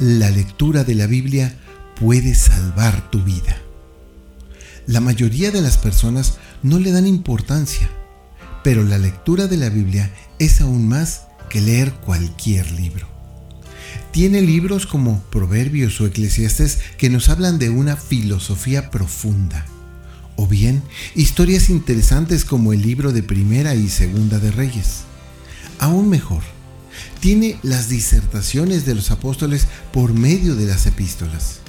la lectura de la Biblia puede salvar tu vida. La mayoría de las personas no le dan importancia, pero la lectura de la Biblia es aún más que leer cualquier libro. Tiene libros como Proverbios o Eclesiastes que nos hablan de una filosofía profunda, o bien historias interesantes como el libro de Primera y Segunda de Reyes. Aún mejor, tiene las disertaciones de los apóstoles por medio de las epístolas.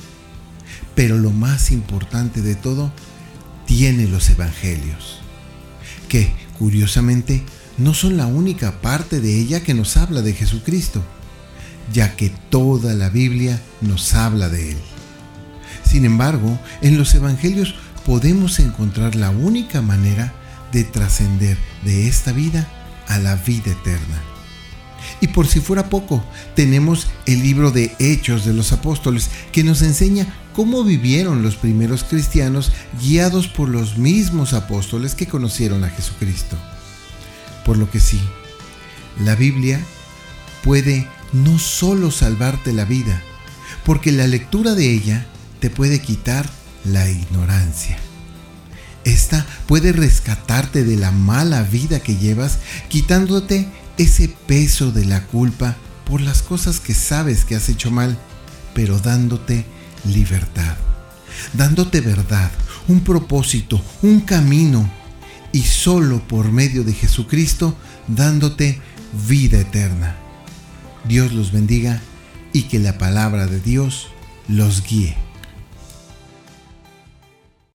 Pero lo más importante de todo, tiene los evangelios, que, curiosamente, no son la única parte de ella que nos habla de Jesucristo, ya que toda la Biblia nos habla de Él. Sin embargo, en los evangelios podemos encontrar la única manera de trascender de esta vida a la vida eterna. Y por si fuera poco, tenemos el libro de Hechos de los Apóstoles que nos enseña cómo vivieron los primeros cristianos guiados por los mismos apóstoles que conocieron a Jesucristo. Por lo que sí, la Biblia puede no solo salvarte la vida, porque la lectura de ella te puede quitar la ignorancia. Esta puede rescatarte de la mala vida que llevas, quitándote ese peso de la culpa por las cosas que sabes que has hecho mal, pero dándote libertad, dándote verdad, un propósito, un camino y solo por medio de Jesucristo dándote vida eterna. Dios los bendiga y que la palabra de Dios los guíe.